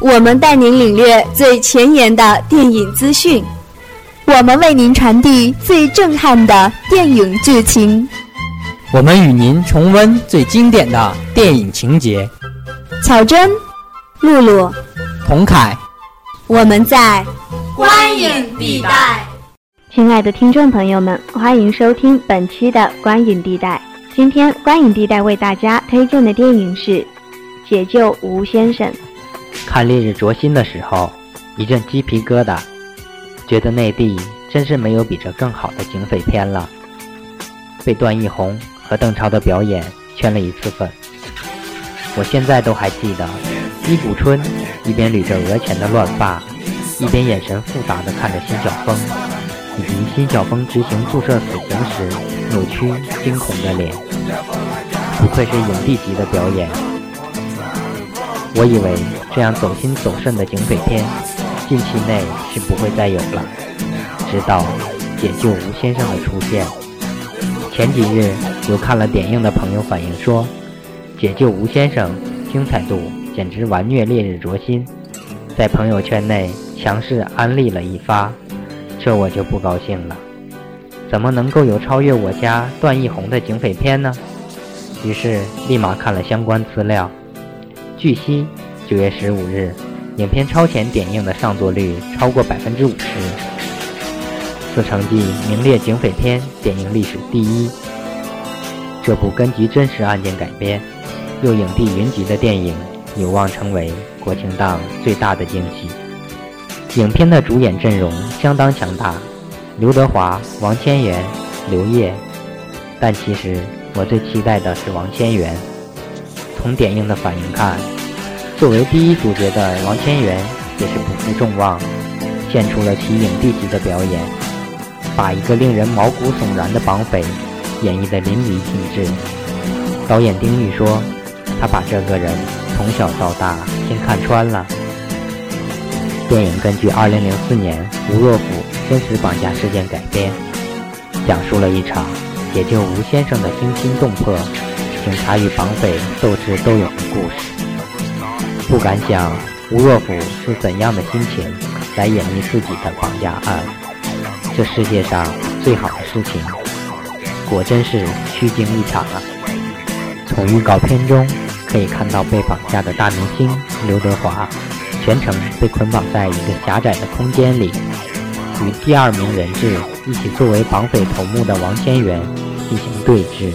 我们带您领略最前沿的电影资讯，我们为您传递最震撼的电影剧情，我们与您重温最经典的电影情节。巧珍、露露、童凯，我们在观影地带。亲爱的听众朋友们，欢迎收听本期的观影地带。今天观影地带为大家推荐的电影是《解救吴先生》。看《烈日灼心》的时候，一阵鸡皮疙瘩，觉得内地真是没有比这更好的警匪片了。被段奕宏和邓超的表演圈了一次粉。我现在都还记得，伊谷春一边捋着额前的乱发，一边眼神复杂的看着辛晓峰，以及辛晓峰执行注射死刑时扭曲惊恐的脸。不愧是影帝级的表演。我以为这样走心走肾的警匪片，近期内是不会再有了。直到《解救吴先生》的出现，前几日有看了点映的朋友反映说，《解救吴先生》精彩度简直完虐《烈日灼心》，在朋友圈内强势安利了一发，这我就不高兴了。怎么能够有超越我家段奕宏的警匪片呢？于是立马看了相关资料。据悉，九月十五日，影片超前点映的上座率超过百分之五十，此成绩名列警匪片点映历史第一。这部根据真实案件改编、又影帝云集的电影，有望成为国庆档最大的惊喜。影片的主演阵容相当强大，刘德华、王千源、刘烨，但其实我最期待的是王千源。从点映的反应看。作为第一主角的王千源也是不负众望，献出了其影帝级的表演，把一个令人毛骨悚然的绑匪演绎得淋漓尽致。导演丁玉说：“他把这个人从小到大先看穿了。”电影根据2004年吴若甫真实绑架事件改编，讲述了一场解救吴先生的惊心动魄，警察与绑匪斗智斗勇的故事。不敢想吴若甫是怎样的心情来演绎自己的绑架案。这世界上最好的事情，果真是虚惊一场啊！从预告片中可以看到，被绑架的大明星刘德华，全程被捆绑在一个狭窄的空间里，与第二名人质一起作为绑匪头目的王千源进行对峙。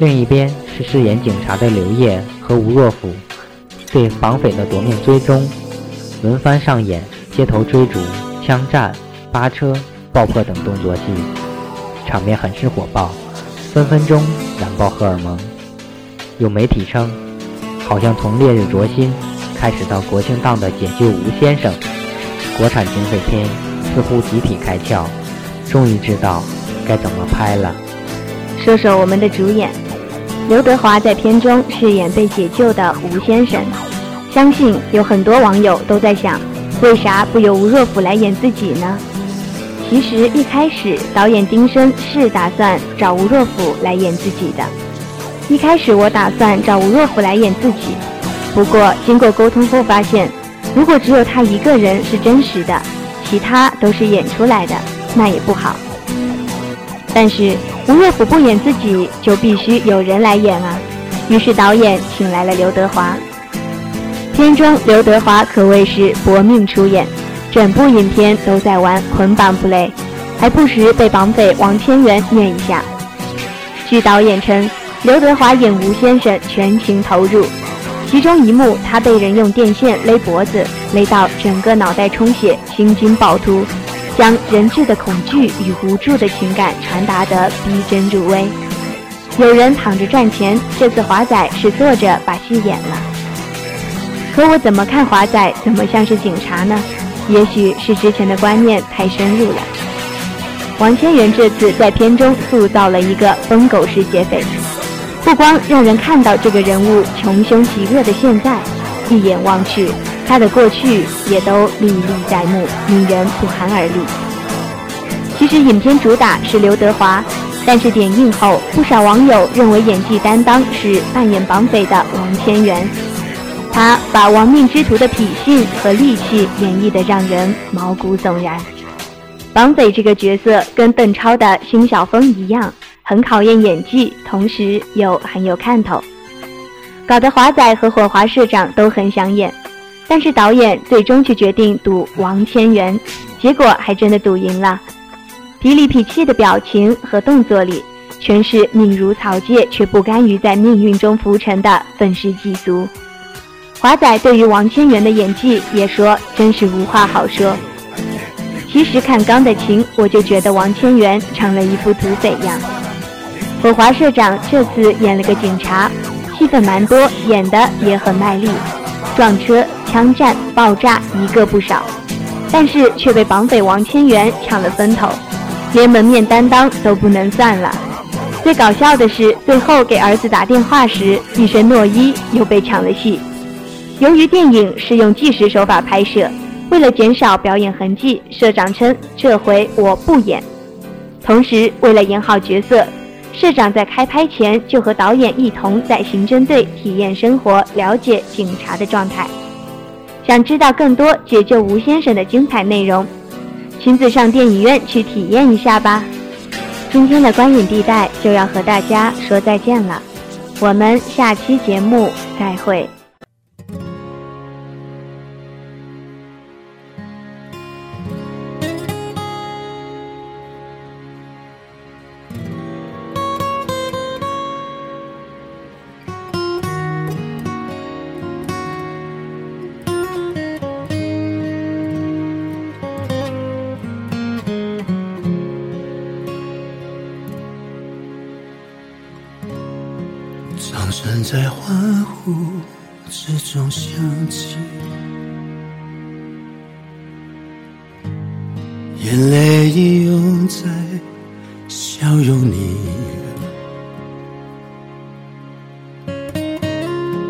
另一边是饰演警察的刘烨和吴若甫。对绑匪的夺命追踪，轮番上演街头追逐、枪战、扒车、爆破等动作戏，场面很是火爆，分分钟燃爆荷尔蒙。有媒体称，好像从《烈日灼心》开始到国庆档的《解救吴先生》，国产警匪片似乎集体开窍，终于知道该怎么拍了。说说我们的主演。刘德华在片中饰演被解救的吴先生，相信有很多网友都在想，为啥不由吴若甫来演自己呢？其实一开始导演丁升是打算找吴若甫来演自己的。一开始我打算找吴若甫来演自己，不过经过沟通后发现，如果只有他一个人是真实的，其他都是演出来的，那也不好。但是。吴若甫不演自己，就必须有人来演啊！于是导演请来了刘德华。片中刘德华可谓是搏命出演，整部影片都在玩捆绑不累，还不时被绑匪王千源虐一下。据导演称，刘德华演吴先生全情投入，其中一幕他被人用电线勒脖子，勒到整个脑袋充血，心惊暴突。将人质的恐惧与无助的情感传达得逼真入微。有人躺着赚钱，这次华仔是坐着把戏演了。可我怎么看华仔怎么像是警察呢？也许是之前的观念太深入了。王千源这次在片中塑造了一个疯狗式劫匪，不光让人看到这个人物穷凶极恶的现在，一眼望去。他的过去也都历历在目，令人不寒而栗。其实影片主打是刘德华，但是点映后，不少网友认为演技担当是扮演绑匪的王千源，他把亡命之徒的痞性和戾气演绎得让人毛骨悚然。绑匪这个角色跟邓超的辛晓峰一样，很考验演技，同时又很有看头，搞得华仔和火华社长都很想演，但是导演最终却决定赌王千源，结果还真的赌赢了。痞里痞气的表情和动作里，全是命如草芥却不甘于在命运中浮沉的愤世嫉俗。华仔对于王千源的演技也说，真是无话好说。其实看《钢的琴》，我就觉得王千源成了一副土匪样。火华社长这次演了个警察，戏份蛮多，演的也很卖力，撞车、枪战、爆炸一个不少，但是却被绑匪王千源抢了风头。连门面担当都不能算了。最搞笑的是，最后给儿子打电话时，一身诺伊又被抢了戏。由于电影是用纪实手法拍摄，为了减少表演痕迹，社长称这回我不演。同时，为了演好角色，社长在开拍前就和导演一同在刑侦队体验生活，了解警察的状态。想知道更多解救吴先生的精彩内容？亲自上电影院去体验一下吧！今天的观影地带就要和大家说再见了，我们下期节目再会。在欢呼之中响起，眼泪已涌在笑容里，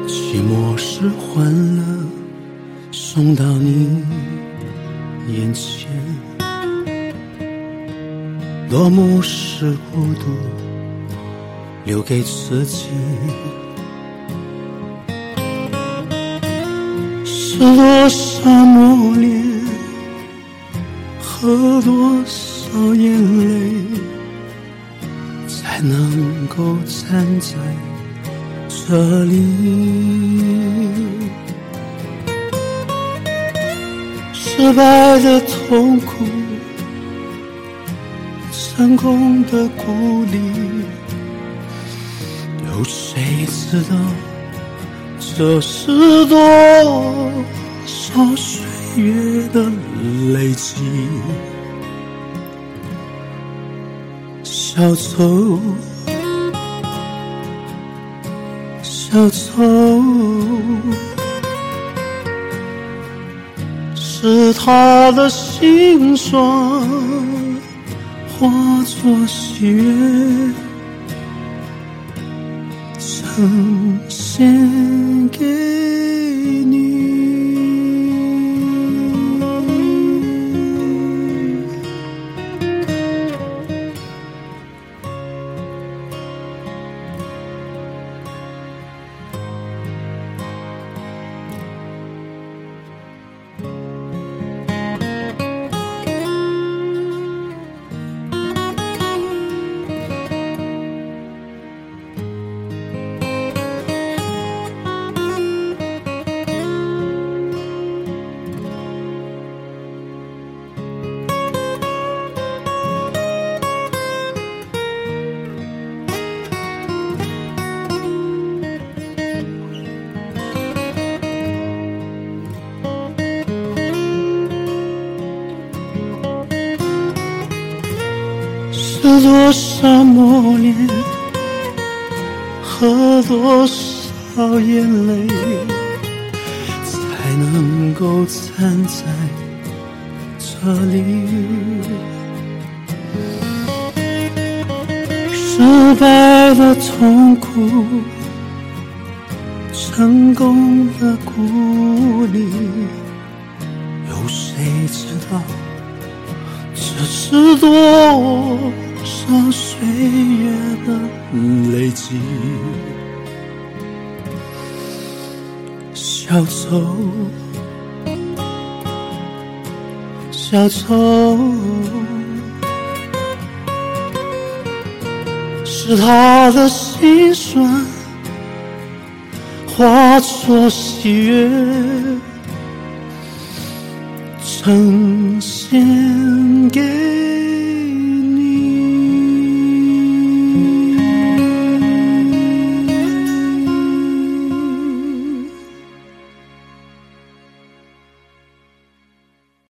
寂寞是欢乐送到你眼前，落幕是孤独留给自己。是多少磨练和多少眼泪，才能够站在这里？失败的痛苦，成功的鼓励，你知道？这是多少岁月的累积？小丑，小丑，是他的心酸化作喜悦。奉献给你。多少磨练和多少眼泪，才能够站在这里？失败的痛苦，成功的鼓励，有谁知道？这是多上。岁月的累积。小丑，小丑，是他的心酸化作喜悦，呈现给。